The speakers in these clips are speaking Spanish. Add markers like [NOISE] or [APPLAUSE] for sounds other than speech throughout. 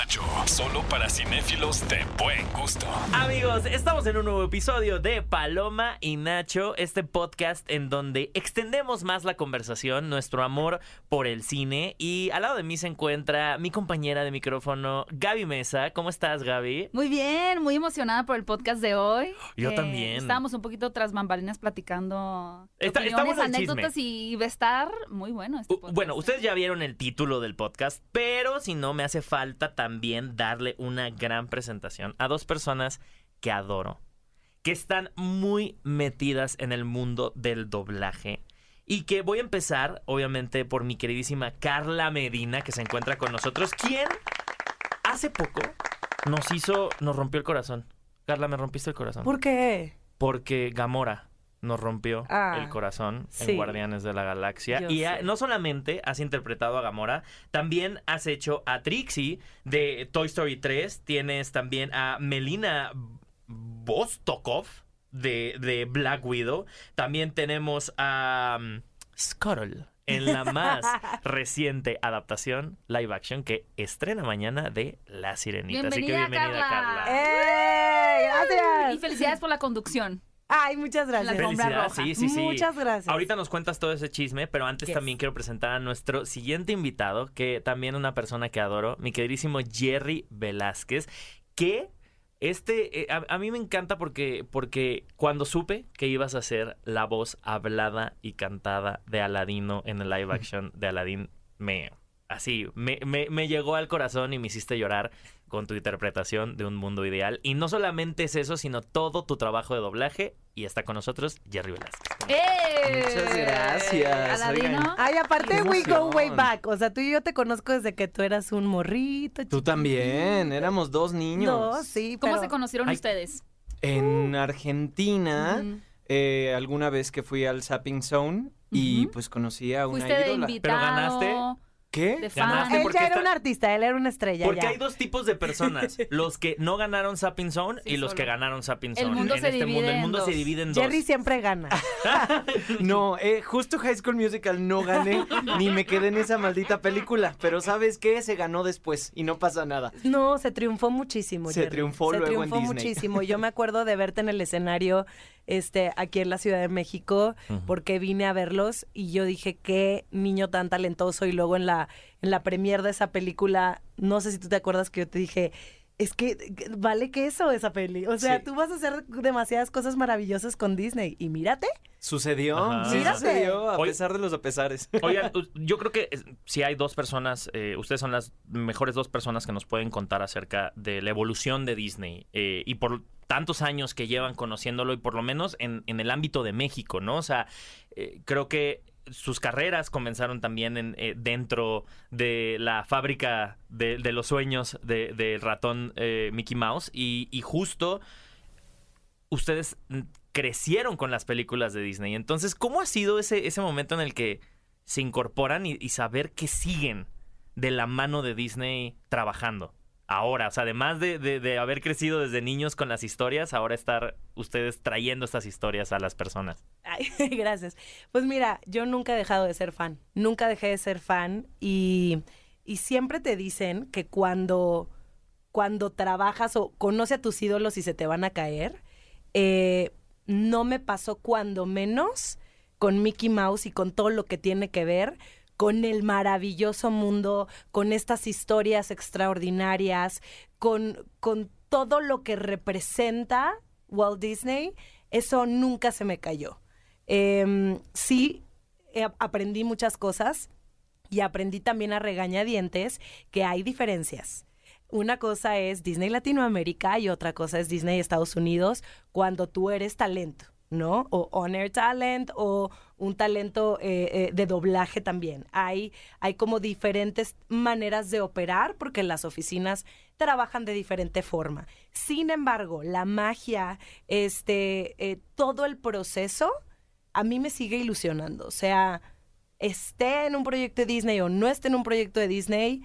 Nacho. Solo para cinéfilos de buen gusto. Amigos, estamos en un nuevo episodio de Paloma y Nacho, este podcast en donde extendemos más la conversación, nuestro amor por el cine. Y al lado de mí se encuentra mi compañera de micrófono, Gaby Mesa. ¿Cómo estás, Gaby? Muy bien, muy emocionada por el podcast de hoy. Yo Eh, también. Estábamos un poquito tras bambalinas platicando Está- opiniones, anécdotas y va a estar muy bueno este podcast. Bueno, ustedes ya vieron el título del podcast, pero si no, me hace falta también darle una gran presentación a dos personas que adoro, que están muy metidas en el mundo del doblaje. Y que voy a empezar, obviamente, por mi queridísima Carla Medina, que se encuentra con nosotros, quien hace poco nos hizo, nos rompió el corazón. Carla, me rompiste el corazón. ¿Por qué? Porque Gamora nos rompió Ah, el corazón sí. en Guardianes de la Galaxia. Yo y ah, no solamente has interpretado a Gamora, también has hecho a Trixie de Toy Story 3. Tienes también a Melina Vostokov de, de Black Widow. También tenemos a um, Scuttle en la más [LAUGHS] reciente adaptación live action que estrena mañana de La Sirenita. Así que Bienvenida, bienvenida, Carla. Carla. ¡Eh! ¡Gracias! Y felicidades por la conducción. Ay, muchas gracias. La roja. sí, sí, sí. Muchas gracias. Ahorita nos cuentas todo ese chisme, pero antes Yes. también quiero presentar a nuestro siguiente invitado, que también una persona que adoro, mi queridísimo Jerry Velázquez, que este, eh, a, a mí me encanta porque, porque cuando supe que ibas a ser la voz hablada y cantada de Aladino en el live action de Aladdin, me... Así, me, me, me llegó al corazón y me hiciste llorar con tu interpretación de un mundo ideal. Y no solamente es eso, sino todo tu trabajo de doblaje. Y está con nosotros Jerry Velázquez. ¡Eh! Muchas gracias. Oigan. Ay, aparte, we go way back. O sea, tú y yo te conozco desde que tú eras un morrito. Tú también, éramos dos niños. No, sí, ¿Cómo pero- se conocieron Ay. ustedes? En Argentina, Ujú. eh, alguna vez que fui al Zapping Zone y pues conocí a una Fuiste de ídola. invitado. ganaste? ¿Qué? De fan. Él ya era está- un artista, él era una estrella. Porque ya. hay dos tipos de personas. [LAUGHS] los que no ganaron Sapping Zone Sí, y los solo. que ganaron Sapping El Zone. mundo en se este divide mundo. El en mundo se dos. divide en dos. Jerry siempre gana. [LAUGHS] No, eh, justo High School Musical no gané ni me quedé en esa maldita película. Pero ¿sabes qué? Se ganó después y no pasa nada. No, se triunfó muchísimo. Se Jerry. triunfó se luego en triunfó Disney. muchísimo. Yo me [LAUGHS] acuerdo de verte en el escenario este, aquí en la Ciudad de México, porque vine a verlos y yo dije, qué niño tan talentoso. Y luego en la, en la premier de esa película, no sé si tú te acuerdas que yo te dije, es que vale queso esa peli. O sea, Sí. tú vas a hacer demasiadas cosas maravillosas con Disney. Y mírate. Sucedió, Ajá. sí Mírate. sucedió, a pesar de los apesares. [LAUGHS] Oigan, [LAUGHS] yo creo que eh, si hay dos personas, eh, ustedes son las mejores dos personas que nos pueden contar acerca de la evolución de Disney eh, y por tantos años que llevan conociéndolo y por lo menos en, en el ámbito de México, ¿no? O sea, eh, creo que sus carreras comenzaron también en, eh, dentro de la fábrica de, de los sueños de- del ratón eh, Mickey Mouse y, y justo ustedes crecieron con las películas de Disney. Entonces, ¿cómo ha sido ese, ese momento en el que se incorporan y, y saber que siguen de la mano de Disney trabajando? Ahora, o sea, además de, de- haber crecido desde niños con las historias, ahora estar ustedes trayendo estas historias a las personas. Ay, [LAUGHS] gracias. Pues mira, yo nunca he dejado de ser fan. Nunca dejé de ser fan y, y siempre te dicen que cuando, cuando trabajas o conoce a tus ídolos y se te van a caer, eh, no me pasó cuando menos con Mickey Mouse y con todo lo que tiene que ver con el maravilloso mundo, con estas historias extraordinarias, con, con todo lo que representa Walt Disney, eso nunca se me cayó. Em, sí, eh, aprendí muchas cosas y aprendí también a regañadientes que hay diferencias. Una cosa es Disney Latinoamérica y otra cosa es Disney Estados Unidos cuando tú eres talento, ¿no? O honor talent o un talento eh, eh, de doblaje también. Hay, hay como diferentes maneras de operar porque las oficinas trabajan de diferente forma. Sin embargo, la magia, este, eh, todo el proceso, a mí me sigue ilusionando. O sea, esté en un proyecto de Disney o no esté en un proyecto de Disney,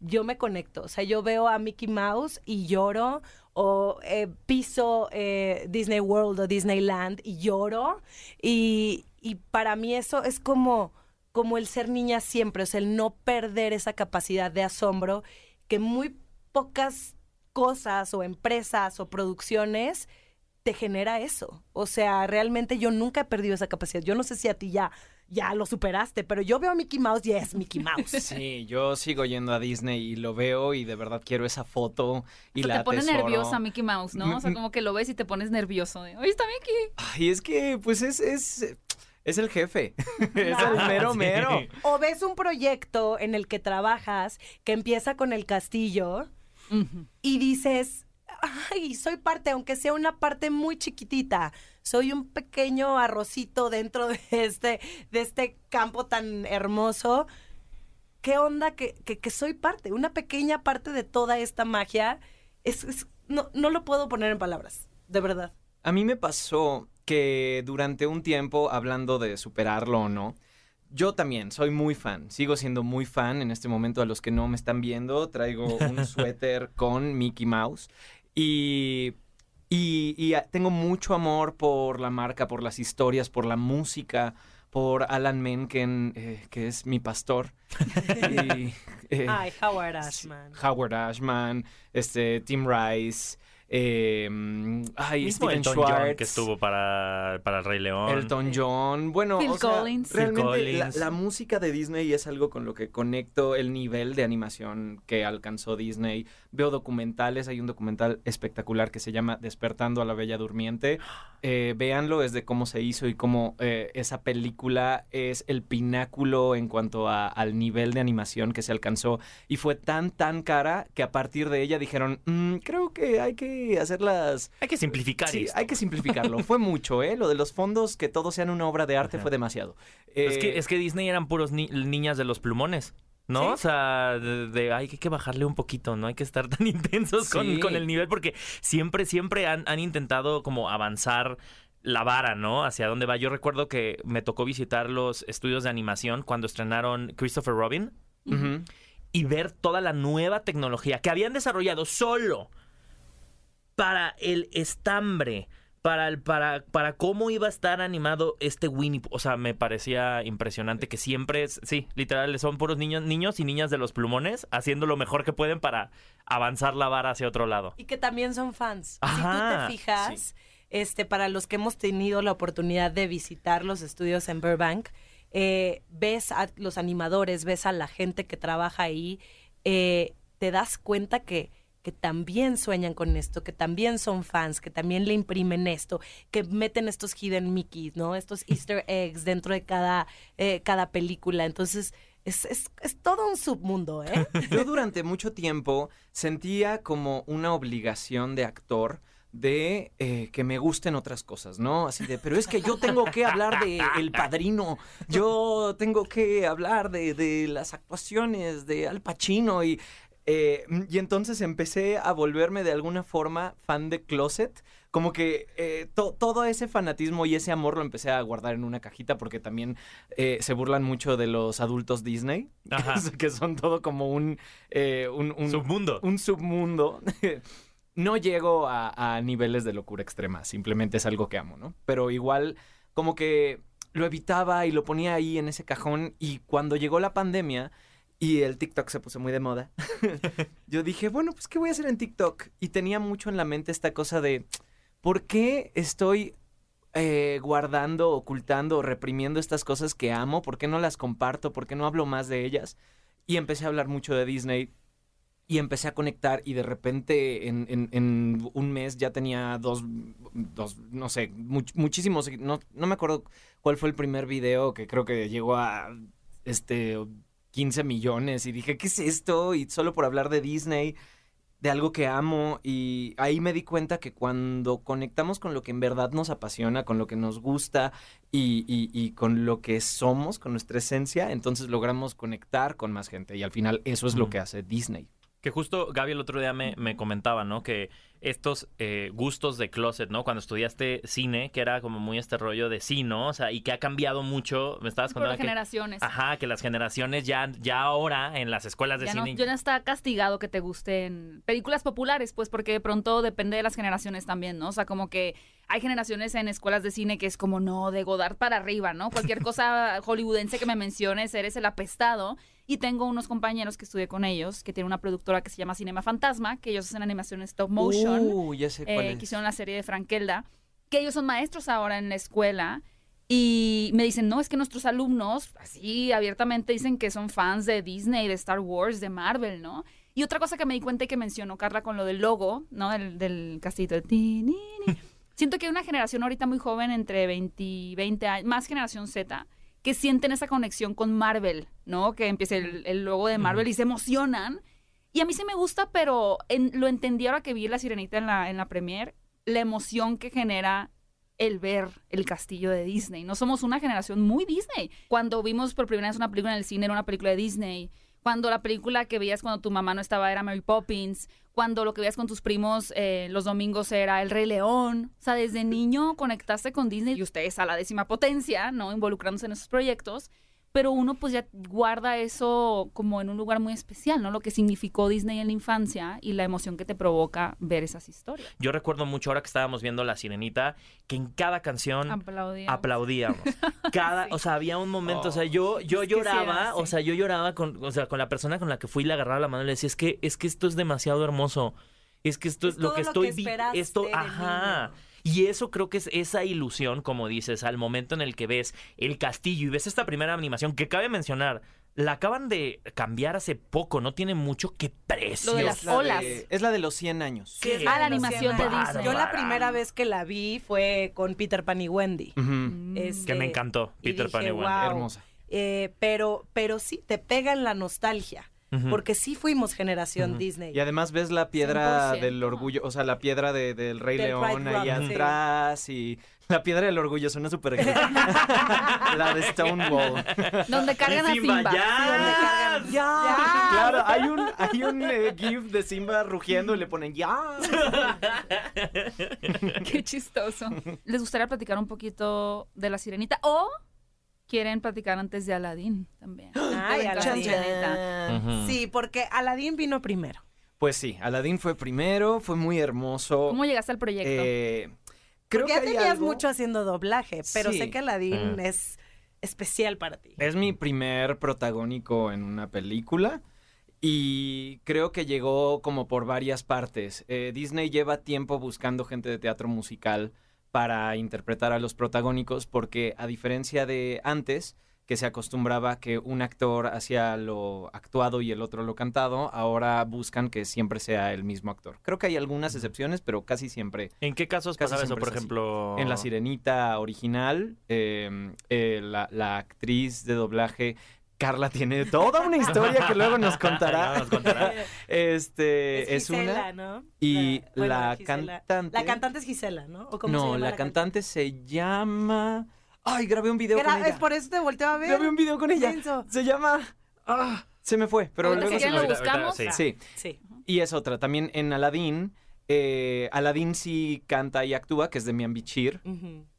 yo me conecto. O sea, yo veo a Mickey Mouse y lloro, o eh, piso eh, Disney World o Disneyland y lloro. Y, para mí eso es como, como el ser niña siempre, o sea, el no perder esa capacidad de asombro que muy pocas cosas o empresas o producciones te genera eso. O sea, realmente yo nunca he perdido esa capacidad. Yo no sé si a ti ya, ya lo superaste, pero yo veo a Mickey Mouse y es Mickey Mouse. [LAUGHS] Sí, yo sigo yendo a Disney y lo veo y de verdad quiero esa foto y Hasta la te pone nerviosa Mickey Mouse, ¿no? O sea, como que lo ves y te pones nervioso. de, Oye, está Mickey. Ay, es que pues es es es el jefe. [LAUGHS] es el mero Sí. mero. O ves un proyecto en el que trabajas que empieza con el castillo y dices, ay, soy parte, aunque sea una parte muy chiquitita, soy un pequeño arrocito dentro de este, de este campo tan hermoso. ¿Qué onda que, que- que soy parte? Una pequeña parte de toda esta magia. Es, es- no, no lo puedo poner en palabras, de verdad. A mí me pasó que durante un tiempo, hablando de superarlo o no, yo también soy muy fan, sigo siendo muy fan en este momento a los que no me están viendo, traigo un [LAUGHS] suéter con Mickey Mouse y, y, y, tengo mucho amor por la marca, por las historias, por la música, por Alan Menken, eh, que es mi pastor. y, [LAUGHS] eh, Ay, Howard Ashman. Howard Ashman, este, Tim Rice, eh, ay, Mismo Steven Elton Schwartz. John que estuvo para, para el Rey León. Elton John, bueno, Phil o sea, Collins. Phil realmente Collins. La, la música de Disney es algo con lo que conecto el nivel de animación que alcanzó Disney. Veo documentales, hay un documental espectacular que se llama Despertando a la Bella Durmiente. [GASPS] Eh, véanlo, es de cómo se hizo y cómo eh, esa película es el pináculo en cuanto a- al nivel de animación que se alcanzó. Y fue tan, tan cara que a partir de ella dijeron, "Mm, creo que hay que hacerlas Hay que simplificar Sí, esto. hay que simplificarlo. Fue mucho, ¿eh? Lo de los fondos, que todo sean una obra de arte, Ajá. fue demasiado. Es, Eh, que, es que Disney eran puros ni- niñas de los plumones. ¿No? Sí. O sea, de, de- hay que bajarle un poquito, no hay que estar [LAUGHS] tan intensos con, Sí. con el nivel porque siempre, siempre han, han intentado como avanzar la vara, ¿no? Hacia dónde va. Yo recuerdo que me tocó visitar los estudios de animación cuando estrenaron Christopher Robin y ver toda la nueva tecnología que habían desarrollado solo para el estambre, para, el, para, para cómo iba a estar animado este Winnie. O sea, me parecía impresionante que siempre es, sí, literal, son puros niños, niños y niñas de los plumones haciendo lo mejor que pueden para avanzar la vara hacia otro lado. Y que también son fans. si tú te fijas, este, para los que hemos tenido la oportunidad de visitar los estudios en Burbank, eh, ves a los animadores, ves a la gente que trabaja ahí, eh, te das cuenta que, que también sueñan con esto, que también son fans, que también le imprimen esto, que meten estos hidden Mickeys, ¿no? Estos [LAUGHS] Easter eggs dentro de cada, eh, cada película. Entonces, es, es, es todo un submundo, ¿eh? [LAUGHS] Yo [LAUGHS] durante mucho tiempo sentía como una obligación de actor de eh, que me gusten otras cosas, ¿no? Así de, pero es que yo tengo que hablar de El Padrino, yo tengo que hablar de, de las actuaciones de Al Pacino y, eh, y entonces empecé a volverme de alguna forma fan de Closet, como que eh, to- todo ese fanatismo y ese amor lo empecé a guardar en una cajita porque también eh, se burlan mucho de los adultos Disney, [LAUGHS] Ajá. que son todo como un, un, un- Submundo. un submundo. [LAUGHS] no llego a, a niveles de locura extrema, simplemente es algo que amo, ¿no? Pero igual como que lo evitaba y lo ponía ahí en ese cajón y cuando llegó la pandemia y el TikTok se puso muy de moda, [LAUGHS] yo dije, bueno, pues ¿qué voy a hacer en TikTok? Y tenía mucho en la mente esta cosa de, ¿por qué estoy eh, guardando, ocultando, reprimiendo estas cosas que amo? ¿Por qué no las comparto? ¿Por qué no hablo más de ellas? Y empecé a hablar mucho de Disney y empecé a conectar y de repente en, un mes ya tenía dos, dos no sé, much- muchísimos, no, no me acuerdo cuál fue el primer video que creo que llegó a este 15 millones y dije, ¿qué es esto? Y solo por hablar de Disney, de algo que amo y ahí me di cuenta que cuando conectamos con lo que en verdad nos apasiona, con lo que nos gusta y, y- y con lo que somos, con nuestra esencia, entonces logramos conectar con más gente y al final eso es lo que hace Disney. Que justo Gaby el otro día me, me comentaba, ¿no? Que estos eh, gustos de closet, ¿no? Cuando estudiaste cine, que era como muy este rollo de sí, ¿no? O sea, y que ha cambiado mucho. Me estabas Por contando las que... generaciones. Ajá, que las generaciones ya, ya ahora en las escuelas de Ya no, cine... ya no está castigado que te gusten películas populares, pues porque de pronto depende de las generaciones también, ¿no? O sea, como que hay generaciones en escuelas de cine que es como, no, de Godard para arriba, ¿no? Cualquier [LAUGHS] cosa hollywoodense que me menciones, eres el apestado. Y tengo unos compañeros que estudié con ellos, que tienen una productora que se llama Cinema Fantasma, que ellos hacen animación stop motion. Uh, ya sé cuál eh, es. que hicieron la serie de Frankelda, que ellos son maestros ahora en la escuela. Y me dicen, no, es que nuestros alumnos, así abiertamente, dicen que son fans de Disney, de Star Wars, de Marvel, ¿no? Y otra cosa que me di cuenta y que mencionó Carla con lo del logo, ¿no? Del, del ni. [LAUGHS] Siento que hay una generación ahorita muy joven, entre 20 y 20 años, más generación Z, que sienten esa conexión con Marvel, ¿no? Que empieza el, el logo de Marvel y se emocionan. Y a mí sí me gusta, pero en- lo entendí ahora que vi La Sirenita en la, en la premier, la emoción que genera el ver el castillo de Disney. No somos una generación muy Disney. Cuando vimos por primera vez una película en el cine era una película de Disney. Cuando la película que veías cuando tu mamá no estaba era Mary Poppins. Cuando lo que veías con tus primos eh, los domingos era El Rey León. O sea, desde niño conectaste con Disney y ustedes a la décima potencia, ¿no? Involucrándose en esos proyectos. Pero uno pues ya guarda eso como en un lugar muy especial, ¿no? Lo que significó Disney en la infancia y la emoción que te provoca ver esas historias. Yo recuerdo mucho ahora que estábamos viendo La Sirenita, que en cada canción Aplaudíamos. aplaudíamos. [LAUGHS] Cada, Sí. o sea, había un momento, o sea, yo, yo que sí lloraba, o sea, yo lloraba con, o sea, con la persona con la que fui y le agarraba la mano y le decía, es que, es que esto es demasiado hermoso. Es que esto es, Es lo que lo estoy que vi- esperaste esto, ajá. niño. Y eso creo que es esa ilusión, como dices, al momento en el que ves el castillo y ves esta primera animación que cabe mencionar, la acaban de cambiar hace poco, no tiene mucho que precio. Lo de las Es la de- olas. es la de los 100 años. Sí, Ah, la animación 100 de años. Disney. Yo la primera vez que la vi fue con Peter Pan y Wendy. Mm. Este, que me encantó, y Peter Pan y Wendy. "Wow". Hermosa. Eh, pero, pero sí, te pega en la nostalgia. Porque sí fuimos generación. Disney. Y además ves la piedra 100%. del orgullo, o sea, la piedra de- del Rey Del León Pride ahí Rock, sí. atrás y la piedra del orgullo suena súper. [LAUGHS] La de Stonewall. Donde cargan a Simba, ya. Sí, donde cargan- ¡Ya! Claro, hay un, hay un eh, gif de Simba rugiendo y le ponen ¡ya! [LAUGHS] Qué chistoso. ¿Les gustaría platicar un poquito de la sirenita? ¿O quieren platicar antes de Aladdin también? Ay, De Encanto Aladdin. Ujú. Sí, porque Aladdin vino primero. Pues sí, Aladdin fue primero, fue muy hermoso. ¿Cómo llegaste al proyecto? Eh, creo Porque que ya hay tenías algo- mucho haciendo doblaje, pero Sí. sé que Aladdin es especial para ti. Es mi primer protagónico en una película y creo que llegó como por varias partes. Eh, Disney lleva tiempo buscando gente de teatro musical para interpretar a los protagónicos porque a diferencia de antes, que se acostumbraba que un actor hacía lo actuado y el otro lo cantado, ahora buscan que siempre sea el mismo actor. Creo que hay algunas excepciones, pero casi siempre ¿En qué casos pasaba eso? Por así. ejemplo. en La Sirenita original, eh, eh, la, la actriz de doblaje, Carla, tiene toda una historia que luego nos Ya contará. [LAUGHS] nos contará. Este, es, Gisela, una. ¿no? Y bueno, la Gisela. cantante. La cantante es Gisela, ¿no? ¿O cómo se no, llama la cantante se llama. Ay, grabé un video con ella. es por eso te volteo a ver. Grabé un video con ella. Se llama. Ah, se me fue, pero Ahorita luego si se me lo buscamos. ahorita- Sí. Sí. Y es otra. También en Aladdin. Eh, Aladdin sí canta y actúa, que es de Mian Bichir.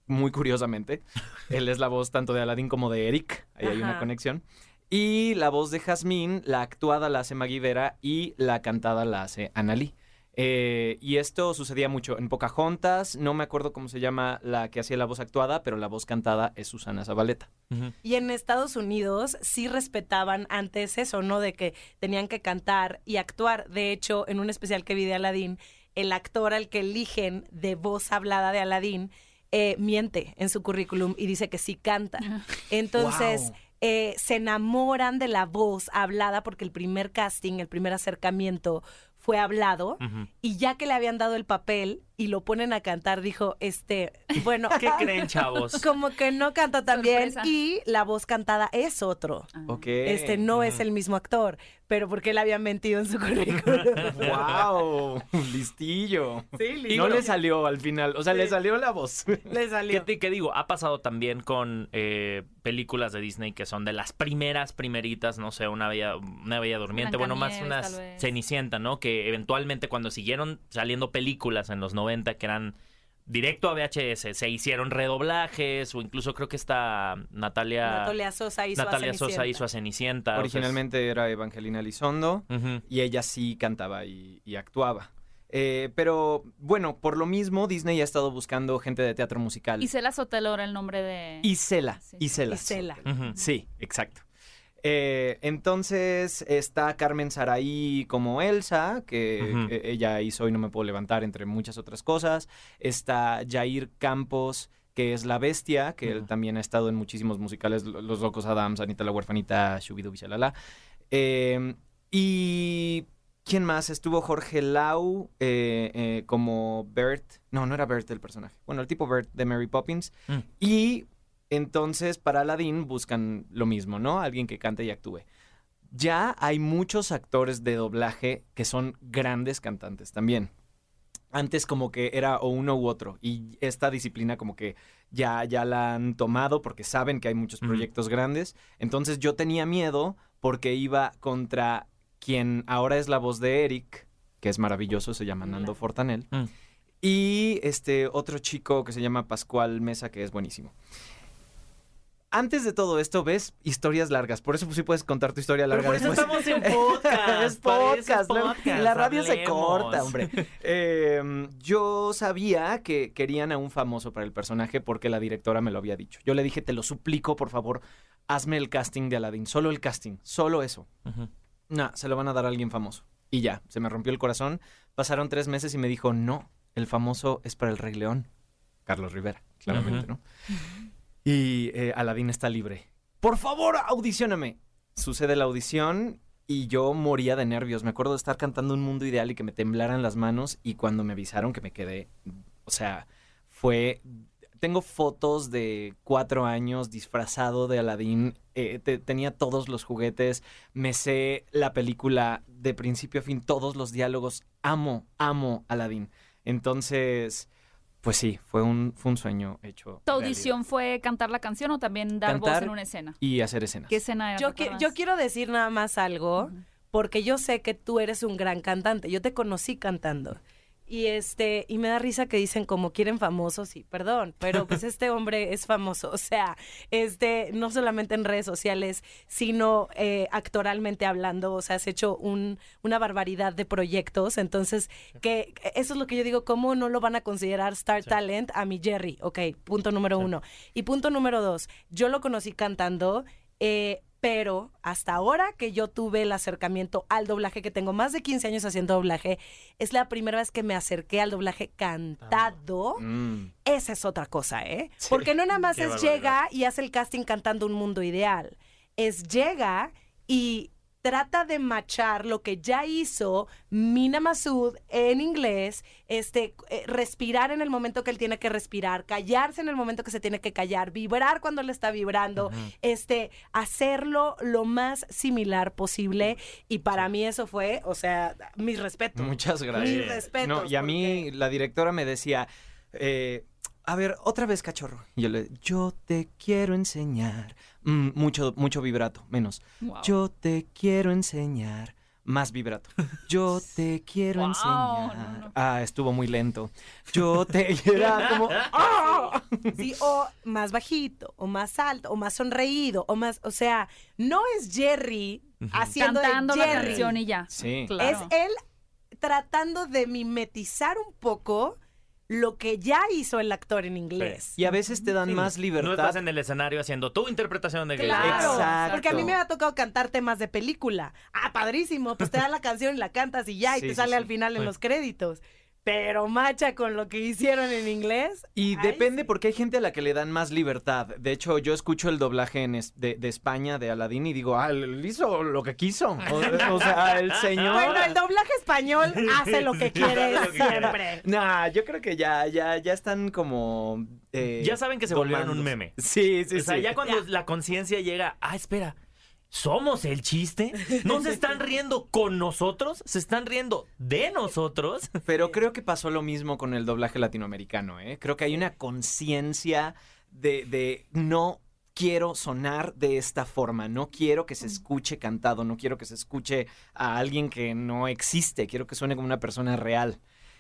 Muy curiosamente. Él es la voz tanto de Aladdin como de Eric. Ahí hay una conexión. Y la voz de Jazmín, la actuada la hace Maggie Vera y la cantada la hace Annalí. Eh, y esto sucedía mucho en Pocahontas. No me acuerdo cómo se llama la que hacía la voz actuada, pero la voz cantada es Susana Zabaleta. Y en Estados Unidos sí respetaban antes eso, ¿no? De que tenían que cantar y actuar. De hecho, en un especial que vi de Aladdin, el actor al que eligen de voz hablada de Aladdin eh, miente en su currículum y dice que sí canta. Entonces, Wow. Eh, se enamoran de la voz hablada porque el primer casting, el primer acercamiento fue hablado y ya que le habían dado el papel, y lo ponen a cantar, dijo, este, [LAUGHS] bueno, ¿Qué creen, chavos? [LAUGHS] como que no canta tan bien y la voz cantada es otro. Ah. Ok. Este no es el mismo actor, pero porque él había mentido en su [LAUGHS] currículum. ¡Wow! Listillo. Sí, no le salió al final. O sea, le salió la voz. Le ¿Qué, salió. qué digo? Ha pasado también con eh, películas de Disney que son de las primeras, primeritas, no sé, una bella, una bella durmiente, bueno, más Blancanieves, una tal vez. Cenicienta, ¿no? Que eventualmente cuando siguieron saliendo películas en los 90 que eran directo a VHS, se hicieron redoblajes o incluso creo que esta Natalia, Natalia Sosa hizo a Natalia Sosa Cenicienta. hizo a Cenicienta. o sea, es- Originalmente era Evangelina Elizondo Ujú. y ella sí cantaba y, y actuaba. Eh, pero bueno, por lo mismo, Disney ha estado buscando gente de teatro musical. Isela Sotelo era el nombre de... Isela. Sí. Isela. Isela. Sí, exacto. Eh, entonces está Carmen Saraí como Elsa, que, ella hizo y no me puedo levantar, entre muchas otras cosas. Está Jair Campos, que es la bestia, que él también ha estado en muchísimos musicales, Lo- Los Locos Adams, Anita la Huerfanita, Shubidu Bichalala. Eh, y ¿quién más? Estuvo Jorge Lau eh, eh, como Bert. No, no era Bert el personaje. Bueno, el tipo Bert de Mary Poppins. Mm. Y entonces para Aladdin buscan lo mismo, ¿no? Alguien que cante y actúe. Ya hay muchos actores de doblaje que son grandes cantantes también. Antes como que era o uno u otro y esta disciplina como que ya, ya la han tomado porque saben que hay muchos proyectos grandes. Entonces yo tenía miedo porque iba contra quien ahora es la voz de Eric, que es maravilloso, se llama Nando Fortanel. Mm. Y este otro chico que se llama Pascual Mesa, que es buenísimo. Antes de todo esto, ves historias largas. Por eso sí puedes contar tu historia larga por eso después. estamos en podcast. [LAUGHS] es podcast. la- podcast, La radio se corta, hombre. [LAUGHS] Eh, yo sabía que querían a un famoso para el personaje porque la directora me lo había dicho. Yo le dije, te lo suplico, por favor, hazme el casting de Aladdin. Solo el casting. Solo eso. No, se lo van a dar a alguien famoso. Y ya, se me rompió el corazón. Pasaron tres meses y me dijo, no, el famoso es para el Rey León. Carlos Rivera, claramente, Ujú. ¿no? Y eh, Aladín está libre. Por favor, audicióname. Sucede la audición y yo moría de nervios. Me acuerdo de estar cantando Un Mundo Ideal y que me temblaran las manos y cuando me avisaron que me quedé, o sea, fue... Tengo fotos de cuatro años disfrazado de Aladín. eh, te- tenía todos los juguetes. Me sé la película de principio a fin, todos los diálogos. Amo, amo Aladín. Entonces, pues sí, fue un, fue un sueño hecho. ¿Tu realidad. audición fue cantar la canción o también dar voz en una escena? Y hacer escenas. ¿Qué escena era? Yo, yo quiero decir nada más algo, porque yo sé que tú eres un gran cantante. Yo te conocí cantando. Y este, y me da risa que dicen como quieren famosos, y perdón, pero pues [LAUGHS] este hombre es famoso. O sea, este, no solamente en redes sociales, sino eh, actoralmente hablando. O sea, has hecho un, una barbaridad de proyectos. Entonces, que eso es lo que yo digo, ¿cómo no lo van a considerar Star Talent a mi Jerry? Ok, punto número uno. Y punto número dos, yo lo conocí cantando. eh, pero hasta ahora que yo tuve el acercamiento al doblaje, que tengo más de 15 años haciendo doblaje, es la primera vez que me acerqué al doblaje cantado. Mm. Esa es otra cosa, ¿eh? Sí. Porque no nada más Qué es barbaridad. llega y hace el casting cantando un mundo ideal. Es llega y trata de machar lo que ya hizo Mina Masud en inglés, este, eh, respirar en el momento que él tiene que respirar, callarse en el momento que se tiene que callar, vibrar cuando él está vibrando, este, hacerlo lo más similar posible. Y para mí eso fue, o sea, mis respetos. Muchas gracias. Mis respetos. No, y a mí la directora me decía, eh, a ver, otra vez cachorro. Y yo le, yo te quiero enseñar. Mm, mucho, mucho vibrato, menos. Wow. Yo te quiero enseñar. Más vibrato. [LAUGHS] Yo te quiero Wow, enseñar. no, no. Ah, estuvo muy lento. Yo te [LAUGHS] era como. ¡ah! Sí, o más bajito, o más alto, o más sonreído, o más, o sea, no es Jerry haciendo Cantando de la Jerry. canción y ya. Sí. Claro. Es él tratando de mimetizar un poco lo que ya hizo el actor en inglés. Y a veces te dan más No libertad. estás en el escenario haciendo tu interpretación de que Claro, Exacto. porque a mí me ha tocado cantar temas de película. Ah, padrísimo, pues te da la canción y la cantas y ya, y Sí, te sí, sale sí. al final en los créditos. Pero macha con lo que hicieron en inglés. Y Ay, depende sí. porque hay gente a la que le dan más libertad. De hecho, yo escucho el doblaje en es- de, de España de Aladdin y digo, ah, él hizo lo que quiso. O, o sea, el [LAUGHS] señor... Bueno, el doblaje español hace lo que quiere [LAUGHS] Hace lo que quiere. siempre. Nah, yo creo que ya, ya, ya están como... eh, Ya saben que se volvieron un meme. Sí, sí, o sea, sí. ya cuando la conciencia llega, ah, espera, ¿somos el chiste? ¿No se están [LAUGHS] riendo con nosotros? ¿Se están riendo de nosotros? Pero creo que pasó lo mismo con el doblaje latinoamericano, ¿eh? Creo que hay una conciencia de, de no quiero sonar de esta forma, no quiero que se escuche cantado, no quiero que se escuche a alguien que no existe, quiero que suene como una persona real.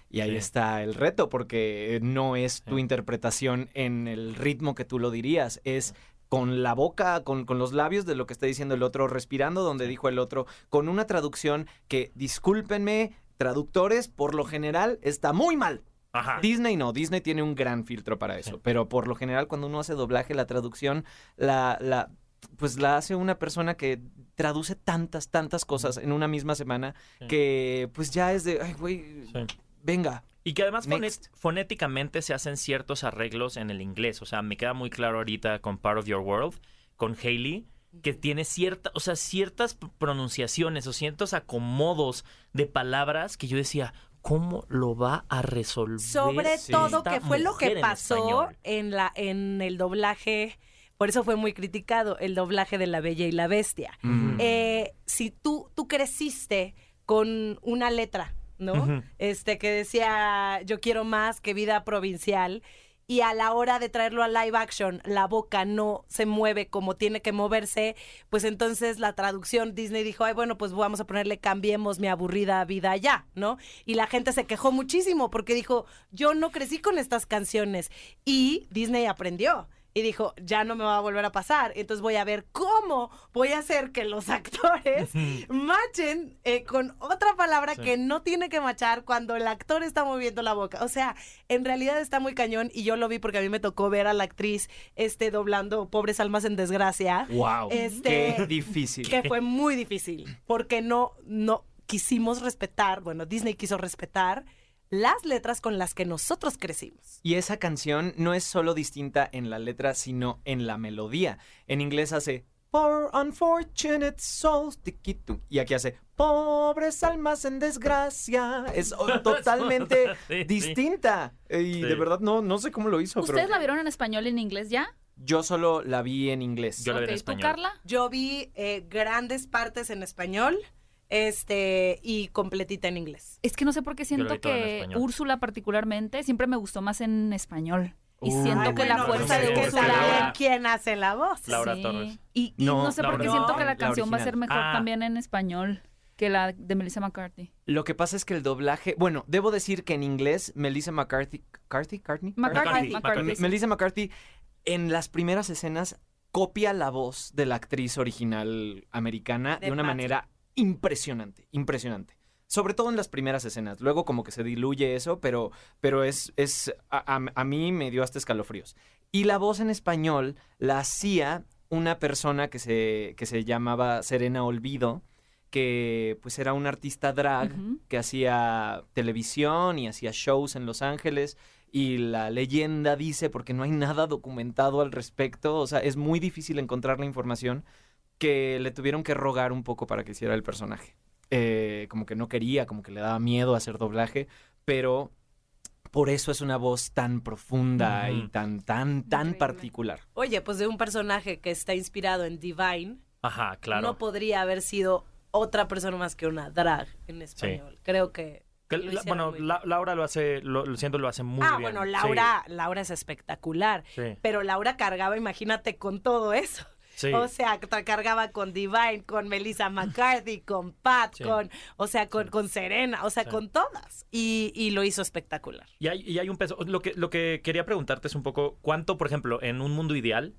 Y ahí Sí. está el reto, porque no es tu Sí. interpretación en el ritmo que tú lo dirías, es con la boca, con, con los labios de lo que está diciendo el otro, respirando donde dijo el otro, con una traducción que, discúlpenme, traductores, por lo general está muy mal. Ajá. Disney no, Disney tiene un gran filtro para eso, Sí. pero por lo general cuando uno hace doblaje, la traducción, la, la, pues la hace una persona que traduce tantas, tantas cosas en una misma semana Sí. que pues ya es de, ay, güey, Sí. venga. Y que además Next. fonéticamente se hacen ciertos arreglos en el inglés. O sea, me queda muy claro ahorita con Part of Your World, con Hailey, que tiene cierta, o sea, ciertas pronunciaciones o ciertos acomodos de palabras que yo decía, ¿cómo lo va a resolver? Sobre todo esta que fue lo que pasó en la en el doblaje, por eso fue muy criticado el doblaje de La Bella y la Bestia. Mm. Eh, si tú tú creciste con una letra, ¿no? Este que decía yo quiero más que vida provincial y a la hora de traerlo a live action la boca no se mueve como tiene que moverse, pues entonces la traducción Disney dijo, ay bueno, pues vamos a ponerle cambiemos mi aburrida vida ya, ¿no? Y la gente se quejó muchísimo porque dijo, yo no crecí con estas canciones y Disney aprendió. Y dijo, ya no me va a volver a pasar. Entonces voy a ver cómo voy a hacer que los [LAUGHS] actores machen eh, con otra palabra Sí. que no tiene que machar cuando el actor está moviendo la boca. O sea, en realidad está muy cañón y yo lo vi porque a mí me tocó ver a la actriz este doblando Pobres Almas en Desgracia. Wow, Este, qué difícil. Que fue muy difícil porque no, no quisimos respetar, bueno, Disney quiso respetar las letras con las que nosotros crecimos. Y esa canción no es solo distinta en la letra, sino en la melodía. En inglés hace Poor unfortunate souls, tiquitu. Y aquí hace Pobres almas en desgracia. Es [LAUGHS] totalmente Sí, distinta. Y Sí. de verdad no, no sé cómo lo hizo. ¿Ustedes pero la vieron en español y en inglés ya? Yo solo la vi en inglés. Yo la vi en español. ¿Tú, Carla? Yo vi eh, grandes partes en español este y completita en inglés. Es que no sé por qué siento que. Úrsula particularmente siempre me gustó más en español. Y siento Ay, que la fuerza de Úrsula... Quién hace la voz. Laura Sí. Torres. Y, y No, no, sé por qué siento que la La canción va a ser mejor Ah. también en español que la de Melissa McCarthy. Lo que pasa es que el doblaje, bueno, debo decir que en inglés Melissa McCarthy. McCarthy. McCarthy. McCarthy, sí. Melissa McCarthy en las primeras escenas copia la voz de la actriz original americana de, De una manera impresionante, impresionante. Sobre todo en las primeras escenas. Luego como que se diluye eso, pero, pero es, es a, a- a mí me dio hasta escalofríos. Y la voz en español la hacía una persona que se, que se llamaba Serena Olvido, que pues era una artista drag que hacía televisión y hacía shows en Los Ángeles y la leyenda dice, porque no hay nada documentado al respecto, o sea, es muy difícil encontrar la información, que le tuvieron que rogar un poco para que hiciera el personaje. Eh, como que no quería, como que le daba miedo hacer doblaje, pero por eso es una voz tan profunda y tan, tan, tan Increíble. particular. Oye, pues de un personaje que está inspirado en Divine, Ajá, claro. no podría haber sido otra persona más que una drag en español. Creo que la- bueno. La- Laura lo hace, lo, lo siento, lo hace muy ah, bien. bueno, Sí, Laura, Laura es espectacular. Sí, Pero Laura cargaba, imagínate, con todo eso. Sí. O sea, cargaba con Divine, con Melissa [LAUGHS] McCarthy, con Pat, Sí. con, o sea, con, Sí. con Serena, o sea, con todas. Y, y lo hizo espectacular. Y hay, y hay un peso. Lo que, lo que quería preguntarte es un poco, ¿cuánto, por ejemplo, en un mundo ideal,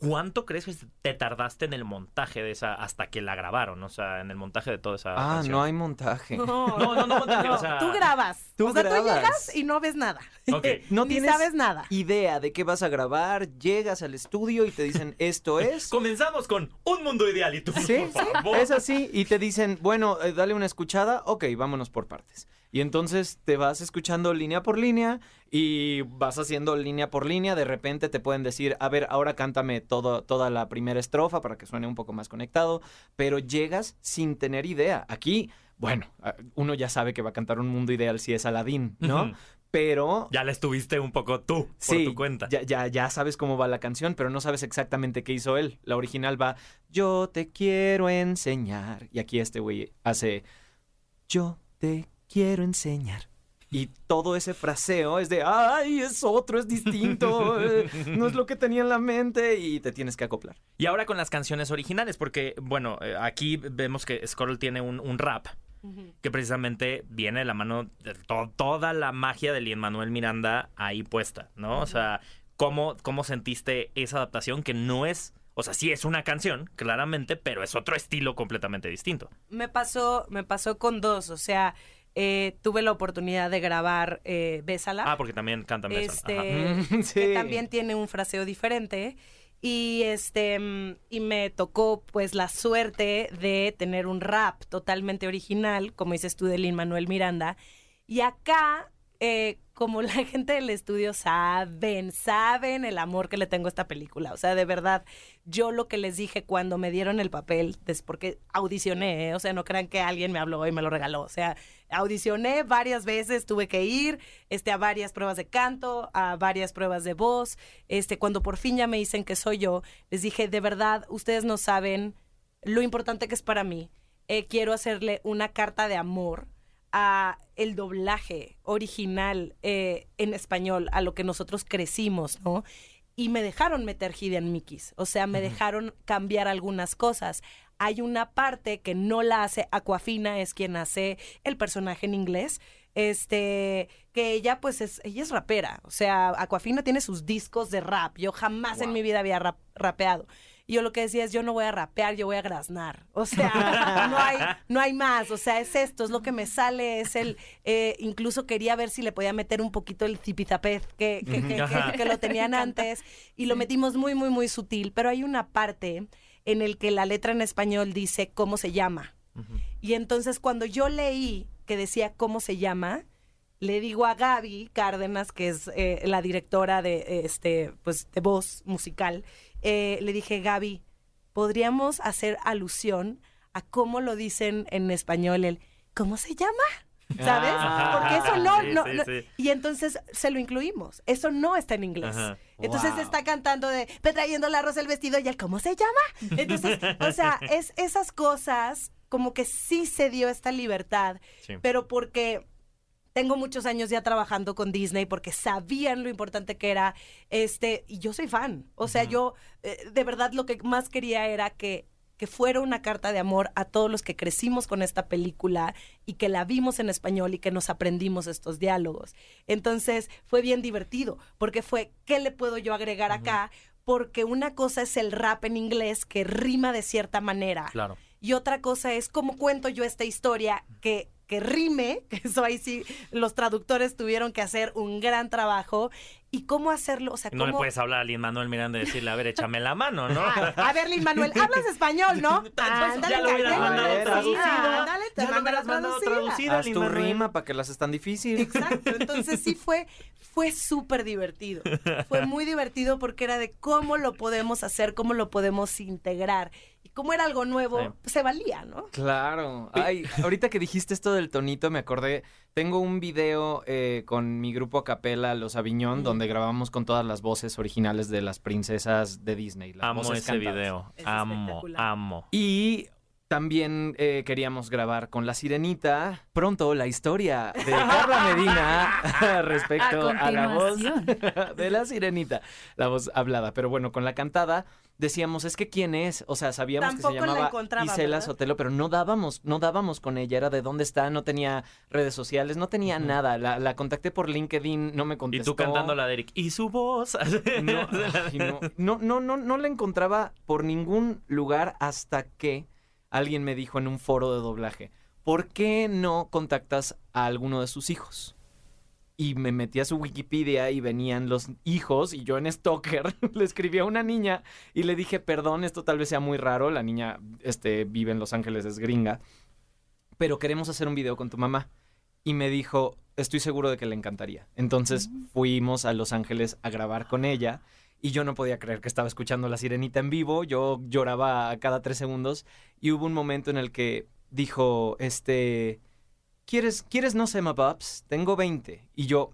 cuánto crees que te tardaste en el montaje de esa, hasta que la grabaron? O sea, en el montaje de toda esa Ah, canción. no hay montaje. No, No, no, no, montaje, o sea- tú grabas. Tú o sea, tú llegas y no ves nada. Ok. [LAUGHS] No Ni tienes sabes nada. idea de qué vas a grabar, llegas al estudio y te dicen, [LAUGHS] esto es... Comenzamos con un mundo ideal y tú, Sí, por favor. Es así, y te dicen, bueno, eh, dale una escuchada, ok, vámonos por partes. Y entonces te vas escuchando línea por línea y vas haciendo línea por línea. De repente te pueden decir, a ver, ahora cántame todo, toda la primera estrofa para que suene un poco más conectado. Pero llegas sin tener idea. Aquí, bueno, ah, uno ya sabe que va a cantar un mundo ideal si es Aladín, ¿no? Pero Ya la estuviste un poco tú, por Sí, tu cuenta. Ya, ya, ya sabes cómo va la canción, pero no sabes exactamente qué hizo él. La original va, yo te quiero enseñar. Y aquí este güey hace, yo te quiero enseñar. Y todo ese fraseo es de, ay, es otro, es distinto, eh, no es lo que tenía en la mente y te tienes que acoplar. Y ahora con las canciones originales, porque, bueno, eh, aquí vemos que Scroll tiene un, un rap que precisamente viene de la mano de to- toda la magia de Lin Manuel Miranda ahí puesta, ¿no? O sea, ¿cómo, ¿cómo sentiste esa adaptación que no es, o sea, sí es una canción, claramente, pero es otro estilo completamente distinto? Me pasó, me pasó con dos, o sea, eh, tuve la oportunidad de grabar eh, Bésala. Ah, porque también cantan eso. este, Ajá. Mm, [LAUGHS] sí. que también tiene un fraseo diferente. Y este mm, y me tocó pues la suerte de tener un rap totalmente original, como dices tú de Lin Manuel Miranda. Y acá, eh, como la [LAUGHS] gente del estudio saben, saben el amor que le tengo a esta película. O sea, de verdad, yo lo que les dije cuando me dieron el papel, es porque audicioné, ¿eh? o sea, no crean que alguien me habló y me lo regaló. O sea, audicioné varias veces, tuve que ir este, a varias pruebas de canto, a varias pruebas de voz. Este, cuando por fin ya me dicen que soy yo, les dije, de verdad, ustedes no saben lo importante que es para mí. Eh, quiero hacerle una carta de amor a el doblaje original eh, en español, a lo que nosotros crecimos, ¿no? Y me dejaron meter Hidden Mickeys, o sea, me dejaron cambiar algunas cosas. Hay una parte que no la hace Aquafina, es quien hace el personaje en inglés, este, que ella pues es, ella es rapera, o sea, Aquafina tiene sus discos de rap, yo jamás en mi vida había rap- rapeado. Y yo lo que decía es, yo no voy a rapear, yo voy a graznar. O sea, no hay, no hay más. O sea, es esto, es lo que me sale, es el... eh, incluso quería ver si le podía meter un poquito el que, que- que- que lo tenían [LAUGHS] antes. Y lo metimos muy, muy, muy sutil. Pero hay una parte en el que la letra en español dice cómo se llama. Y entonces cuando yo leí que decía cómo se llama, le digo a Gaby Cárdenas, que es eh, la directora de este, pues, de voz musical, eh, le dije, Gaby, podríamos hacer alusión a cómo lo dicen en español el ¿cómo se llama? ¿Sabes? Ah, Porque eso no, sí, no, sí, no- sí. Y entonces se lo incluimos. Eso no está en inglés. Ajá. Entonces Wow. está cantando de "Ve trayendo el arroz el vestido y el ¿cómo se llama? Entonces, o [LAUGHS] sea, es esas cosas como que sí se dio esta libertad, pero porque tengo muchos años ya trabajando con Disney porque sabían lo importante que era este y yo soy fan. O sea, yo eh, de verdad lo que más quería era que que fuera una carta de amor a todos los que crecimos con esta película y que la vimos en español y que nos aprendimos estos diálogos. Entonces fue bien divertido porque fue, ¿qué le puedo yo agregar acá? Porque una cosa es el rap en inglés que rima de cierta manera Claro. y otra cosa es cómo cuento yo esta historia que, que rime, [LAUGHS] que eso ahí sí los traductores tuvieron que hacer un gran trabajo, y cómo hacerlo, o sea, No le cómo... puedes hablar a Lin Manuel Miranda y decirle, a ver, échame la mano, ¿no? Ah, a ver, Lin Manuel, hablas [LAUGHS] español, ¿no? Ándale, ya lo hubieras mandado traducido. ándale, Ya lo hubieras mandado traducido. Haz tu rima para que las es tan difícil. Exacto, entonces sí fue, fue súper divertido. Fue muy divertido porque era de cómo lo podemos hacer, cómo lo podemos integrar. Como era algo nuevo, Sí. se valía, ¿no? Claro. Ay, ahorita que dijiste esto del tonito, me acordé. Tengo un video eh, con mi grupo a capela, Los Aviñón, donde grabamos con todas las voces originales de las princesas de Disney. las Amo voces ese cantadas. video. Es Amo, amo. Y también eh, queríamos grabar con La Sirenita. Pronto la historia de Carla Medina [LAUGHS] respecto A a, la voz [LAUGHS] de La Sirenita, la voz hablada. Pero bueno, con la cantada decíamos, es que quién es, o sea, sabíamos Tampoco que se llamaba Isela ¿verdad? Sotelo, pero no dábamos, no dábamos con ella, era de dónde está, no tenía redes sociales, no tenía nada. La, la contacté por LinkedIn, no me Y contestó. tú cantando la de Eric. ¿Y su voz? [LAUGHS] No, ay, no, no, no, no, no la encontraba por ningún lugar hasta que alguien me dijo en un foro de doblaje, ¿por qué no contactas a alguno de sus hijos? Y me metí a su Wikipedia y venían los hijos y yo en Stalker [LAUGHS] le escribí a una niña y le dije, perdón, esto tal vez sea muy raro, la niña este, vive en Los Ángeles, es gringa, pero queremos hacer un video con tu mamá. y me dijo, estoy seguro de que le encantaría. Entonces fuimos a Los Ángeles a grabar con ella y yo no podía creer que estaba escuchando La Sirenita en vivo, yo lloraba cada tres segundos y hubo un momento en el que dijo, este, ¿quieres, ¿quieres no Sema Pops? Tengo 20. Y yo,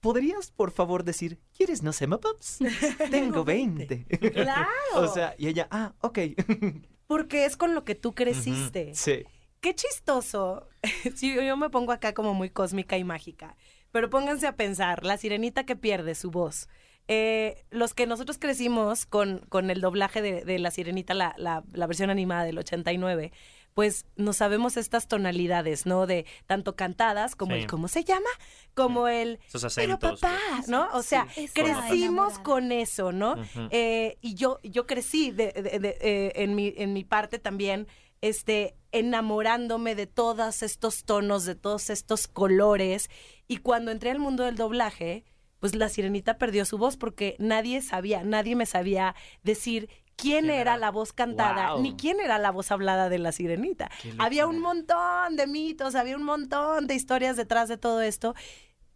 ¿podrías por favor decir, ¿quieres no Sema Pops? [LAUGHS] Tengo 20. [LAUGHS] Claro. o sea, y ella, ah, ok. [LAUGHS] Porque es con lo que tú creciste. sí. Qué chistoso. Sí, yo me pongo acá como muy cósmica y mágica. Pero pónganse a pensar, la sirenita que pierde su voz. Eh, los que nosotros crecimos con, con el doblaje de, de La Sirenita, la, la- la versión animada del 89, pues no sabemos estas tonalidades, ¿no? De tanto cantadas como Sí. el ¿cómo se llama? Como el Esos pero papá, ¿no? O sea, crecimos con eso, ¿no? Eh, y yo, yo crecí de- de- de- eh, en, mi, en mi parte también, este, enamorándome de todos estos tonos, de todos estos colores. Y cuando entré al mundo del doblaje, pues la sirenita perdió su voz porque nadie sabía, nadie me sabía decir quién ¿Quién era la voz cantada, Wow. ni quién era la voz hablada de la sirenita. Había un montón de mitos, había un montón de historias detrás de todo esto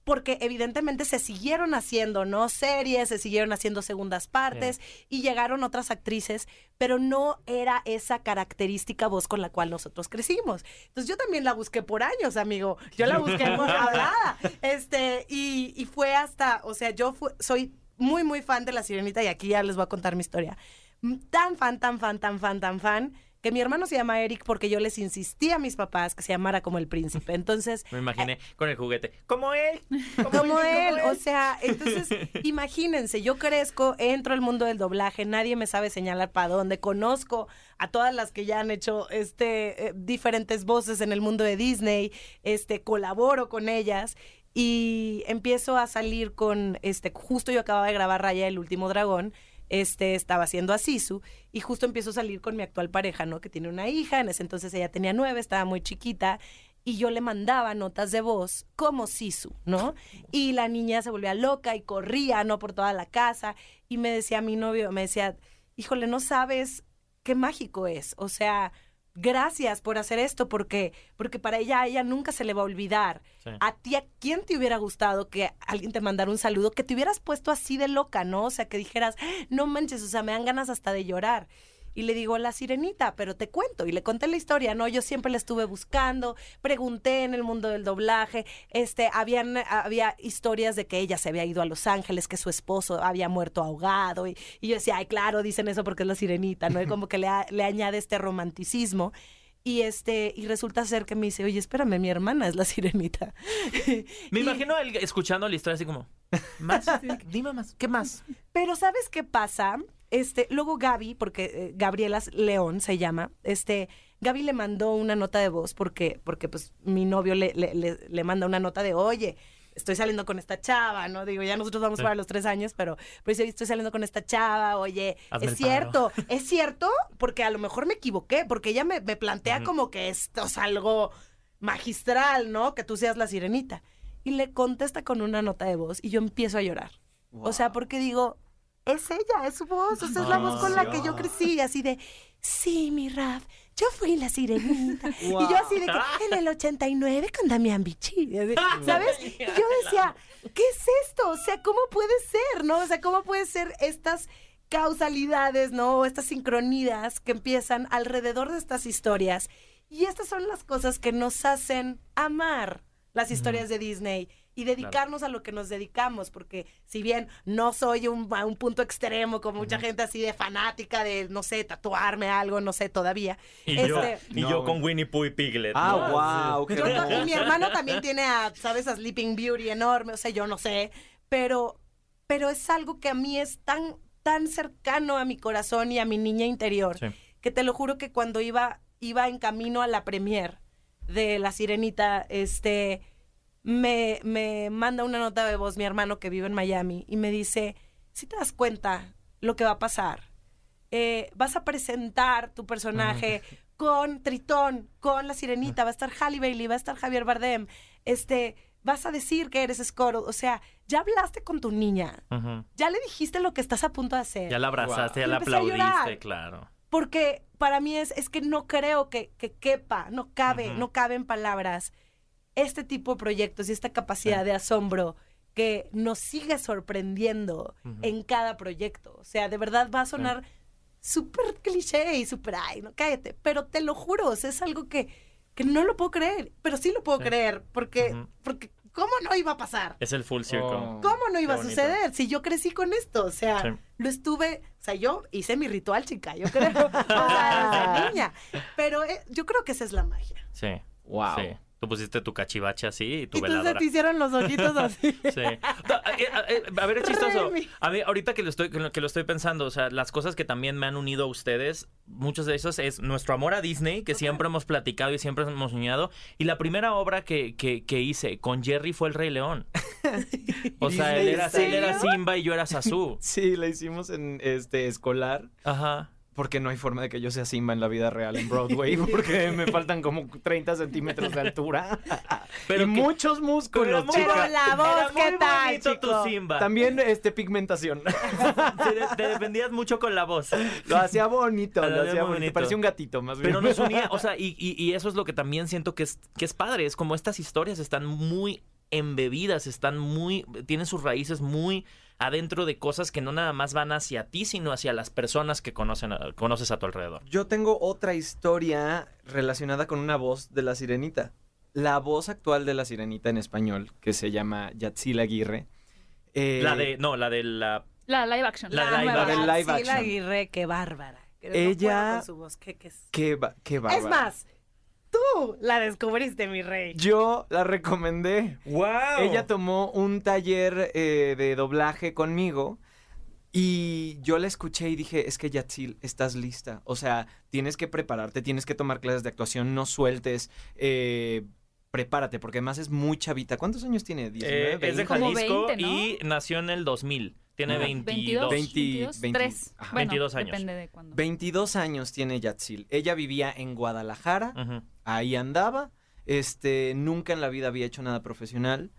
porque evidentemente se siguieron haciendo, ¿no? Series, se siguieron haciendo segundas partes y llegaron otras actrices, pero no era esa característica voz con la cual nosotros crecimos. Entonces yo también la busqué por años, amigo. Yo la busqué por hablada. [LAUGHS] Este, y, y fue hasta, o sea, yo soy muy, muy fan de La Sirenita y aquí ya les voy a contar mi historia. Mm, Tan fan, tan fan, tan fan, tan fan, que mi hermano se llama Eric porque yo les insistí a mis papás que se llamara como el príncipe. Entonces, [LAUGHS] Me imaginé con el juguete. Como él. [LAUGHS] como él, o sea, entonces [LAUGHS] imagínense, yo crezco, entro al mundo del doblaje, nadie me sabe señalar para dónde, conozco a todas las que ya han hecho este eh, diferentes voces en el mundo de Disney, este colaboro con ellas y empiezo a salir con este justo yo acababa de grabar Raya el último dragón. Este estaba haciendo a Sisu y justo empiezo a salir con mi actual pareja, ¿no? Que tiene una hija, en ese entonces ella tenía nueve, estaba muy chiquita y yo le mandaba notas de voz como Sisu, ¿no? Y la niña se volvía loca y corría, ¿no? Por toda la casa. Y me decía mi novio, me decía, híjole, no sabes qué mágico es. O sea, gracias por hacer esto, porque, porque para ella, a ella nunca se le va a olvidar. Sí. A ti, ¿a quién te hubiera gustado que alguien te mandara un saludo? Que te hubieras puesto así de loca, ¿no? O sea, que dijeras, no manches, o sea, me dan ganas hasta de llorar. Y le digo, la sirenita, pero te cuento. Y le conté la historia, ¿no? Yo siempre la estuve buscando, pregunté en el mundo del doblaje, este, habían, había historias de que ella se había ido a Los Ángeles, que su esposo había muerto ahogado. Y, y yo decía, ay, claro, dicen eso porque es la sirenita, ¿no? Y como que le, a- le añade este romanticismo. Y este, y resulta ser que me dice, oye, espérame, mi hermana es la sirenita. [LAUGHS] Me Y- imagino él escuchando la historia así como. Más, [LAUGHS] dime más. ¿Qué más? Pero ¿sabes qué pasa? Este, luego Gaby, porque eh, Gabriela León se llama, este, Gaby le mandó una nota de voz porque, porque pues mi novio le, le, le- le manda una nota de, oye, estoy saliendo con esta chava, ¿no? Digo, ya nosotros vamos Sí. para los tres años, pero, pero dice, estoy saliendo con esta chava, oye, Hazme es paro. cierto, es cierto, porque a lo mejor me equivoqué, porque ella me, me plantea como que esto es algo magistral, ¿no? Que tú seas la sirenita. Y le contesta con una nota de voz y yo empiezo a llorar. O sea, porque digo, es ella, es su voz, o sea, es la voz con la que yo crecí, así de, sí, mi Raf, yo fui la sirenita. Y yo así de que, en el 89 con Damián Bichir, [LAUGHS] ¿sabes? [LAUGHS] Y yo decía, ¿qué es esto? O sea, ¿cómo puede ser, no? O sea, ¿cómo puede ser estas causalidades, ¿no? Estas sincronías que empiezan alrededor de estas historias. Y estas son las cosas que nos hacen amar las historias de Disney y dedicarnos a lo que nos dedicamos, porque si bien no soy un, a un punto extremo como mucha gente así de fanática de, no sé, tatuarme algo, no sé todavía. Y yo, Este, y No, yo con Winnie Pooh y Piglet. Ah, ¿no? wow, qué yo hermoso. mi hermano también tiene a, ¿sabes? A Sleeping Beauty enorme, o sea, yo no sé, pero, pero es algo que a mí es tan, tan cercano a mi corazón y a mi niña interior, Sí. que te lo juro que cuando iba, iba en camino a la premier de La Sirenita, este, me, me manda una nota de voz mi hermano que vive en Miami y me dice, si te das cuenta lo que va a pasar, eh, vas a presentar tu personaje con Tritón, con la Sirenita, va a estar Halle Bailey, va a estar Javier Bardem, este, vas a decir que eres Scoro, o sea, ya hablaste con tu niña, ya le dijiste lo que estás a punto de hacer. Ya la abrazaste, ya la aplaudiste, claro. Porque para mí es, es que no creo que, que quepa, no cabe, no cabe en palabras este tipo de proyectos y esta capacidad de asombro que nos sigue sorprendiendo Ujú. en cada proyecto. O sea, de verdad va a sonar súper cliché y súper, ay, no cállate, pero te lo juro, o sea, es algo que, que no lo puedo creer, pero sí lo puedo Sí. creer, porque, porque, ¿cómo no iba a pasar? Es el full circle. Oh. ¿Cómo no iba a suceder si yo crecí con esto? O sea, Sí. lo estuve, o sea, yo hice mi ritual, chica, yo creo, [LAUGHS] o sea, desde [LAUGHS] niña, pero eh, yo creo que esa es la magia. Sí. Wow. Sí. Tú pusiste tu cachivache así y tu Y entonces veladora. te hicieron los ojitos [LAUGHS] así. Sí. No, eh, eh, a ver, es chistoso. A mí, ahorita que lo, estoy, que lo- estoy pensando, o sea, las cosas que también me han unido a ustedes, muchos de esos es nuestro amor a Disney, que siempre hemos platicado y siempre hemos soñado. Y la primera obra que, que, que hice con Jerry fue El Rey León. [LAUGHS] O sea, él era, ¿en él era? Simba y yo era Sasu. Sí, la hicimos en este escolar. Ajá. Porque no hay forma de que yo sea Simba en la vida real en Broadway, [LAUGHS] porque me faltan como 30 centímetros de altura. [LAUGHS] Pero y que- muchos músculos, chica. Pero la voz, era muy ¿qué tal, chico? tu Simba. También este pigmentación. [LAUGHS] Te, de- te defendías mucho con la voz. Lo hacía bonito, Lo lo hacía bonito. bonito. Parecía un gatito, más bien. Pero nos unía, o sea, y, y- y eso es lo que también siento que es, que es padre, es como estas historias están muy embebidas, están muy, tienen sus raíces muy adentro de cosas que no nada más van hacia ti, sino hacia las personas que conocen a- conoces a tu alrededor. Yo tengo otra historia relacionada con una voz de la sirenita. La voz actual de la sirenita en español, que se llama Yatzil Aguirre. eh, La de, no, la de la... La live action. La La, live action. live action. Aguirre, qué bárbara. No Ella- con su voz, qué- qué es. Qué, ba- qué Es bárbara. más, tú la descubriste, mi rey. Yo la recomendé. ¡Wow! Ella tomó un taller eh, de doblaje conmigo y yo la escuché y dije, es que Yatzil, estás lista. O sea, tienes que prepararte, tienes que tomar clases de actuación, no sueltes, eh, prepárate, porque además es muy chavita. ¿Cuántos años tiene? ¿19? Eh, es de 20? Como Jalisco 20, ¿no? y nació en el 2000. Tiene Ah. 22. 22, 20, 22, 20, 3. ajá. Bueno, 22 años. Depende de cuándo. 22 años tiene Yatzil. Ella vivía en Guadalajara, Ujú. Ahí andaba, este, nunca en la vida había hecho nada profesional.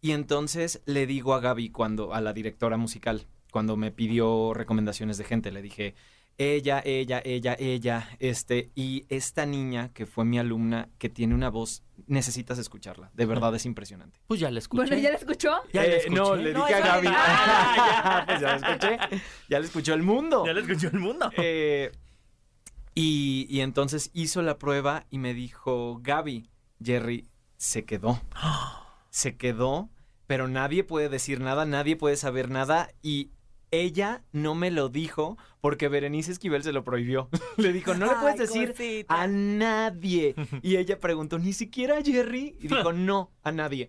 Y entonces le digo a Gaby cuando, a la directora musical, cuando me pidió recomendaciones de gente, le dije, ella, ella, ella, ella, este, y esta niña que fue mi alumna, que tiene una voz, necesitas escucharla, de verdad es impresionante. Pues ya la escuché. Bueno, ¿ya la escuchó? Ya la Eh, escuché. no, le No, dije a Gaby, Ah, [LAUGHS] pues ya la escuché, ya la escuchó el mundo. Ya la escuchó el mundo. Eh, y, y entonces hizo la prueba y me dijo, Gaby, Jerry se quedó. [GASPS] Se quedó, pero nadie puede decir nada, nadie puede saber nada y ella no me lo dijo porque Berenice Esquivel se lo prohibió. [LAUGHS] Le dijo, no le puedes Ay, decir cosita. a nadie. [LAUGHS] Y ella preguntó, ¿ni siquiera a Jerry? Y dijo, [LAUGHS] no, a nadie.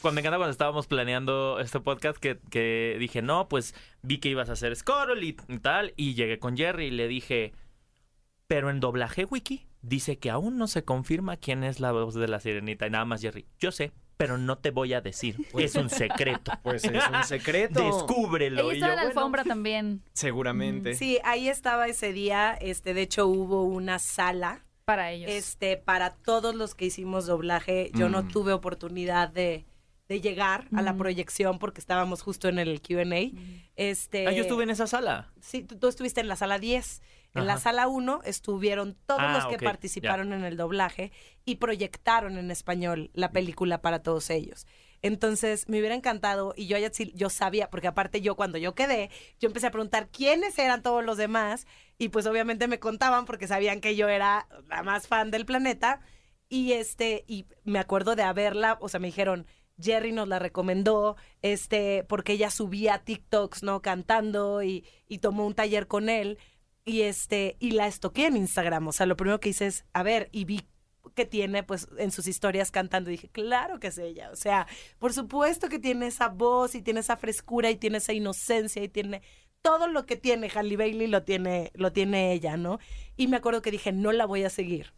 Cuando me encanta cuando estábamos planeando este podcast que, que dije, no, pues vi que ibas a hacer Scorol y tal, y llegué con Jerry y le dije, pero en doblaje wiki dice que aún no se confirma quién es la voz de la sirenita. Y nada más Jerry, yo sé, pero no te voy a decir, es un secreto. [LAUGHS] Pues es un secreto. Descúbrelo. Ella Y yo, en la bueno, alfombra también Seguramente. Sí, ahí estaba ese día. Este, de hecho, hubo una sala para ellos. este, para todos los que hicimos doblaje. Yo no Mm. tuve oportunidad de, de llegar a la Mm. proyección porque estábamos justo en el Q&A. Este, Ah, yo estuve en esa sala. Sí, tú, tú estuviste en la sala 10. En la sala 1 estuvieron todos Ah, los que ok, participaron en el doblaje y proyectaron en español la película para todos ellos. Entonces, me hubiera encantado y yo yo sabía, porque aparte yo cuando yo quedé, yo empecé a preguntar quiénes eran todos los demás y pues obviamente me contaban porque sabían que yo era la más fan del planeta y este y me acuerdo de haberla, o sea, me dijeron Jerry nos la recomendó, este, porque ella subía TikToks, ¿no? Cantando y, y tomó un taller con él. Y este, y la estoqué en Instagram. O sea, lo primero que hice es, a ver, y vi que tiene, pues, en sus historias cantando. Y dije, claro que es ella. O sea, por supuesto que tiene esa voz y tiene esa frescura y tiene esa inocencia y tiene todo lo que tiene Halle Bailey lo tiene, lo tiene ella, ¿no? Y me acuerdo que dije, no la voy a seguir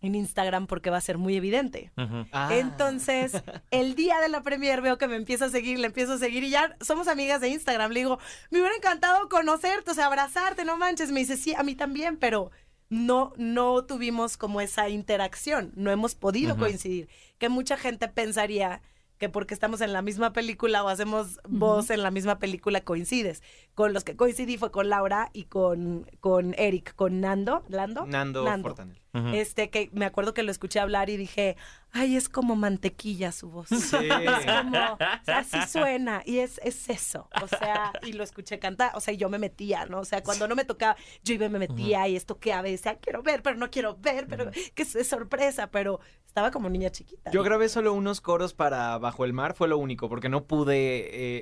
en Instagram porque va a ser muy evidente. Ah. Entonces, el día de la premier veo que me empieza a seguir, le empiezo a seguir y ya somos amigas de Instagram. Le digo, me hubiera encantado conocerte, o sea, abrazarte, no manches. Me dice, sí, a mí también, pero no, no tuvimos como esa interacción, no hemos podido coincidir. Que mucha gente pensaría que porque estamos en la misma película o hacemos voz en la misma película coincides. Con los que coincidí fue con Laura y con, con Eric, con Nando, ¿Lando? Nando, Fortanel. Este, que me acuerdo que lo escuché hablar y dije, ay, es como mantequilla su voz. Sí. [LAUGHS] Es como, o sea, así suena. Y es, es eso. O sea, y lo escuché cantar. O sea, y yo me metía, ¿no? O sea, cuando no me tocaba, yo iba y me metía y esto que a veces, "Ah, quiero ver, pero no quiero ver, pero que es, es sorpresa. Pero estaba como niña chiquita. Yo grabé solo unos coros para Bajo el Mar, fue lo único, porque no pude,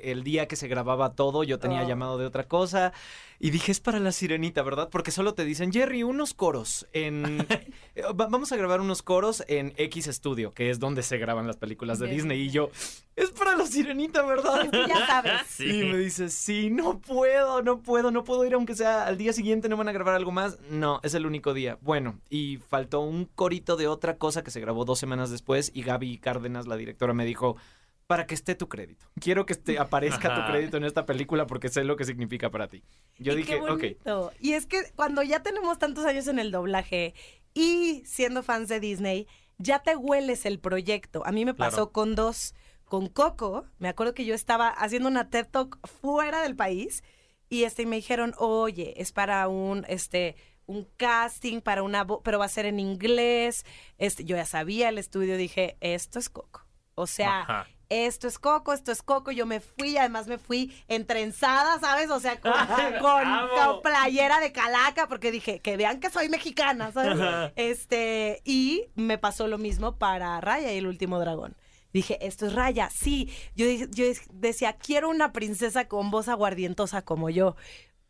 eh, el día que se grababa todo, yo tenía Oh. llamado de otra cosa, y dije, es para la sirenita, ¿verdad? Porque solo te dicen, Jerry, unos coros en... [LAUGHS] eh, va- vamos a grabar unos coros en X Studio, que es donde se graban las películas de Disney, y yo, es para la sirenita, ¿verdad? Es que ya sabes. [LAUGHS] Sí. Y me dice, sí, no puedo, no puedo, no puedo ir aunque sea al día siguiente, no van a grabar algo más. No, es el único día. Bueno, y faltó un corito de otra cosa que se grabó dos semanas después y Gaby Cárdenas, la directora, me dijo, para que esté tu crédito. Quiero que esté, aparezca tu crédito en esta película porque sé lo que significa para ti. Yo Y dije, qué ok. Y es que cuando ya tenemos tantos años en el doblaje y siendo fans de Disney, ya te hueles el proyecto. A mí me pasó Claro. con dos, con Coco. Me acuerdo que yo estaba haciendo una TED Talk fuera del país y este me dijeron, oye, es para un este un casting para una pero va a ser en inglés. Este, yo ya sabía el estudio, dije, esto es Coco. O sea, Ajá. Esto es Coco, esto es Coco. Yo me fui, además me fui entrenzada, ¿sabes? O sea, con, [LAUGHS] con- playera de calaca, porque dije, que vean que soy mexicana, ¿sabes? Ajá. Este, y me pasó lo mismo para Raya y el último dragón. Dije, esto es Raya, sí. Yo, yo decía, quiero una princesa con voz aguardientosa como yo.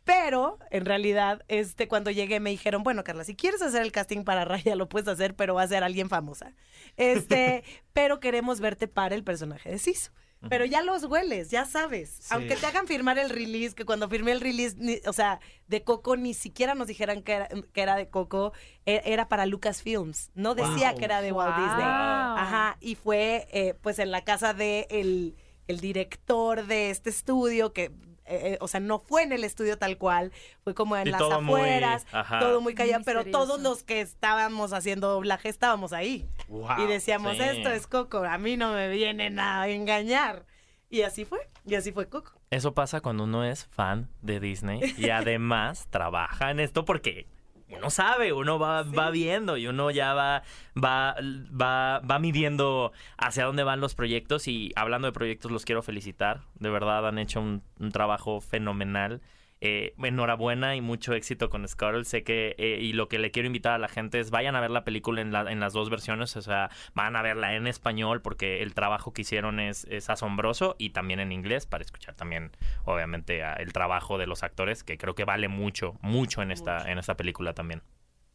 Pero, en realidad, este, cuando llegué me dijeron, bueno, Carla, si quieres hacer el casting para Raya, lo puedes hacer, pero va a ser alguien famosa. Este, [LAUGHS] pero queremos verte para el personaje de Sisu. Pero ya los hueles, ya sabes. Aunque te hagan firmar el release, que cuando firmé el release, ni- o sea, de Coco, ni siquiera nos dijeran que era, que era de Coco, e- era para Lucasfilms. No decía Wow. que era de Walt Wow. Disney. Ajá, y fue eh, pues en la casa de el, el director de este estudio, que, eh, eh, o sea, no fue en el estudio tal cual, fue como en Y las todo muy- afueras, ajá. todo muy callado, pero todos los que estábamos haciendo doblaje estábamos ahí. Wow. y decíamos, sí. esto es Coco, a mí no me vienen a engañar. Y así fue, y así fue Coco. Eso pasa cuando uno es fan de Disney y además trabaja en esto porque uno sabe, uno va, va viendo y uno ya va, va, va, va midiendo hacia dónde van los proyectos y hablando de proyectos los quiero felicitar. De verdad han hecho un, un trabajo fenomenal. Eh, enhorabuena y mucho éxito con Scuttle. Sé que, eh, y lo que le quiero invitar a la gente es vayan a ver la película en, la- en las dos versiones. O sea, van a verla en español porque el trabajo que hicieron es, es asombroso y también en inglés para escuchar también, obviamente, a- el trabajo de los actores, que creo que vale mucho, mucho en esta, Mucho. en esta película también.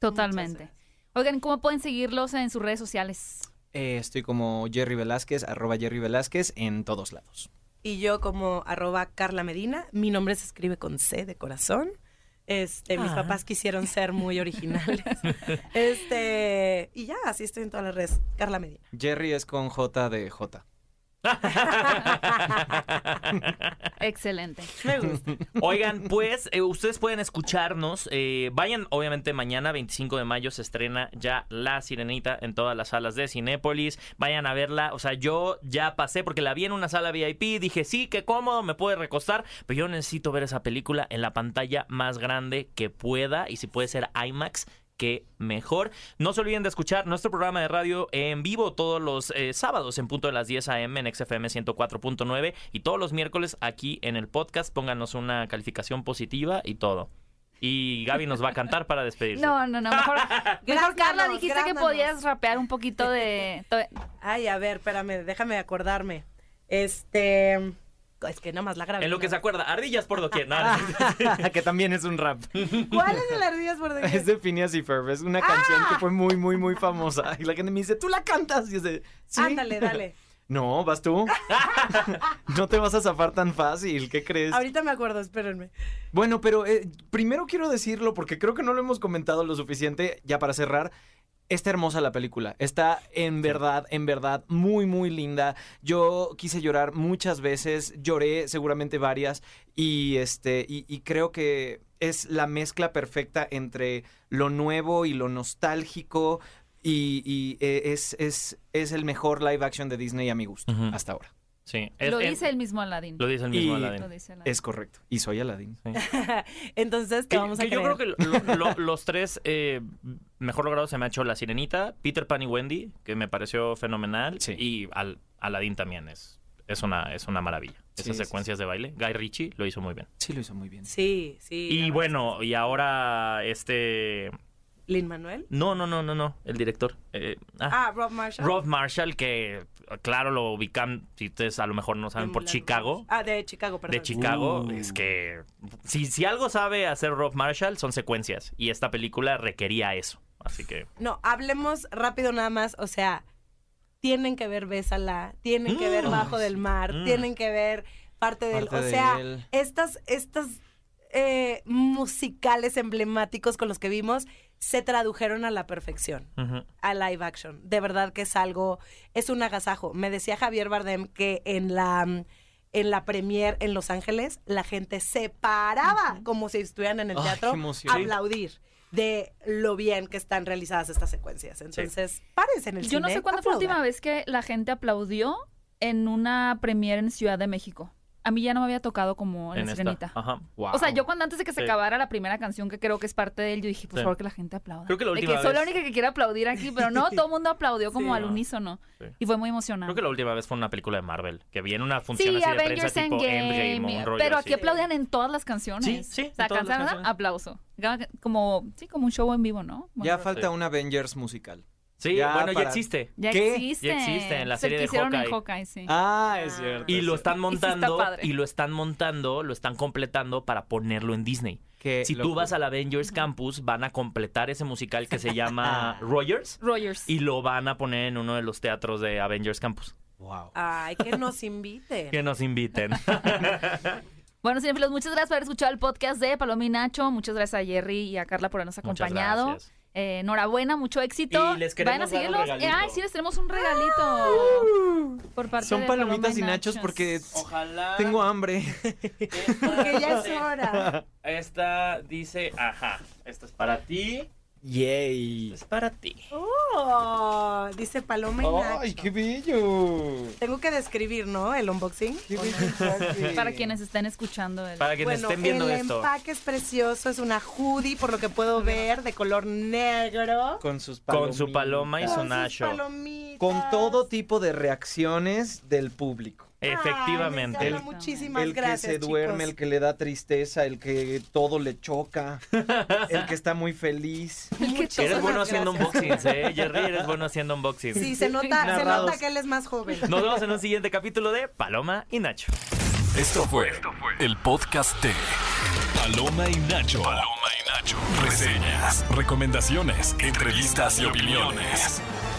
Totalmente. Oigan, ¿cómo pueden seguirlos en sus redes sociales? Eh, estoy como Jerry Velázquez, arroba Jerry Velázquez en todos lados. Y yo como arroba Carla Medina, mi nombre se escribe con C de corazón. Este, mis Ah. papás quisieron ser muy originales. [LAUGHS] este, y ya, así estoy en todas las redes. Carla Medina. Jerry es con J de J. [LAUGHS] Excelente. Me gusta. Oigan, pues eh, ustedes pueden escucharnos. eh, vayan, obviamente, mañana, 25 de mayo, se estrena ya La Sirenita en todas las salas de Cinépolis. Vayan a verla. O sea, yo ya pasé porque la vi en una sala VIP. Dije, sí, qué cómodo, me puede recostar. Pero yo necesito ver esa película en la pantalla más grande que pueda. Y si puede ser IMAX, que mejor. No se olviden de escuchar nuestro programa de radio en vivo todos los eh, sábados en punto de las 10 a.m. en XFM 104.9 y todos los miércoles aquí en el podcast. Pónganos una calificación positiva y todo. Y Gaby nos va a cantar para despedirse. [LAUGHS] No, no, no. Mejor, [LAUGHS] mejor Carla, dijiste que podías rapear un poquito de. [LAUGHS] Ay, a ver, espérame, déjame acordarme. Este, es que nada más la grabé. En lo que se acuerda, ardillas por doquier. No, [LAUGHS] que también es un rap. ¿Cuál es el ardillas por doquier? Es de Phineas y Ferb. Es una canción que fue muy, muy, muy famosa. Y la gente me dice, ¿tú la cantas? Y es de, ¿sí? Ándale, dale. [LAUGHS] No, vas tú. [LAUGHS] no te vas a zafar tan fácil. ¿Qué crees? Ahorita me acuerdo, espérenme. Bueno, pero eh, primero quiero decirlo porque creo que no lo hemos comentado lo suficiente ya para cerrar. Está hermosa la película. Está en verdad, en verdad, muy, muy linda. Yo quise llorar muchas veces. Lloré seguramente varias. Y este, y, y creo que es la mezcla perfecta entre lo nuevo y lo nostálgico. Y, y, eh, es, es, es el mejor live action de Disney a mi gusto, hasta ahora. Sí. Lo Es- dice el mismo Aladdin. Lo dice el mismo Y- Aladdin. Lo dice Aladdin. Es correcto. Y soy Aladdin. [LAUGHS] Entonces, Que- ¿qué vamos a que yo creo que lo- lo- [LAUGHS] los tres eh, mejor logrados se me ha hecho La Sirenita, Peter Pan y Wendy, que me pareció fenomenal. Sí. Y Al- Aladdin también es, es, una, es una maravilla. Sí, Esas sí, secuencias de baile. Guy Ritchie lo hizo muy bien. Sí, lo hizo muy bien. Sí, sí. y bueno, y ahora este... ¿Lin Manuel? No, no, no, no, no. El director. eh, ah, Ah, Rob Marshall. Rob Marshall, que claro lo ubican, si ustedes a lo mejor no saben, por Chicago. Ah, de Chicago, perdón. de Chicago, Uh. es que si, si algo sabe hacer Rob Marshall son secuencias y esta película requería eso. Así que No, hablemos rápido nada más. O sea, tienen que ver Bésala, tienen que ver Mm. Bajo del Mar, Mm. tienen que ver parte del. Parte o sea, de estas, estas eh, musicales emblemáticos con los que vimos se tradujeron a la perfección. a live action. De verdad que es algo, es un agasajo. Me decía Javier Bardem que en la en la premier en Los Ángeles la gente se paraba como si estuvieran en el Ay, teatro a aplaudir de lo bien que están realizadas estas secuencias. Entonces, párense en el Yo no cine, sé cuándo fue la última vez que la gente aplaudió en una premiere en Ciudad de México. A mí ya no me había tocado como en, La esta. Sirenita. Ajá. Wow. O sea, yo cuando antes de que se Sí. acabara la primera canción, que creo que es parte de él, yo dije, por Sí. favor, que la gente aplauda. Creo que la De última soy la vez- única que quiere aplaudir aquí, pero no, [LAUGHS] todo el mundo aplaudió como Sí. al unísono. Sí. Y fue muy emocionante. Creo que la última vez fue una película de Marvel, que vi en una función Sí, así de Avengers prensa tipo Endgame. Endgame, un rollo pero así. aquí aplaudían en todas las canciones. Sí, sí, O sea, canción, aplauso. Como, sí, como un show en vivo, ¿no? Ya falta un Avengers musical. Sí, Ya bueno, ya existe. ya ¿Qué? existe. Ya existe en la serie de hicieron en Hawkeye. Hawkeye, sí. Ah, es Ah. cierto. Y lo están Y sí está montando, padre. y lo están montando, lo están completando para ponerlo en Disney. Que Si lo- tú vas al Avengers Campus, van a completar ese musical que se llama [LAUGHS] Rogers Rogers. y lo van a poner en uno de los teatros de Avengers Campus. Wow. Ay, que nos inviten. [LAUGHS] Que nos inviten. [LAUGHS] Bueno, cinefilos, muchas gracias por haber escuchado el podcast de Paloma y Nacho. Muchas gracias a Jerry y a Carla por habernos Muchas acompañado. gracias. Eh, enhorabuena, mucho éxito. Y les queremos Vayan a dar un seguirlos. regalito. Eh, ay, sí, les tenemos un regalito. Por parte Son de palomitas y nachos porque Ojalá. tengo hambre. Porque ya es hora. Esta dice, ajá, esta es para ti, Yay. es para ti. Oh, dice Paloma y Ay, Nacho. qué bello. Tengo que describir, ¿no? El unboxing. Qué bello empaque. Para quienes estén escuchando. El... Para quienes Bueno, estén viendo el esto. empaque es precioso, es una hoodie, por lo que puedo ver, de color negro. Con sus Con su paloma y su Con sus nacho. palomitas. Con todo tipo de reacciones del público. Ay, Efectivamente. les El- muchísimas el gracias, que se duerme, chicos. el que le da tristeza, el que todo le choca, el que está muy feliz. [LAUGHS] Eres bueno haciendo unboxings, ¿eh? [LAUGHS] Jerry, eres bueno haciendo unboxings. Sí, se nota, se nota que él es más joven. Nos vemos en un siguiente capítulo de Paloma y Nacho. Esto fue el podcast de Paloma y Nacho. Paloma y Nacho. Reseñas, recomendaciones, entrevistas y opiniones.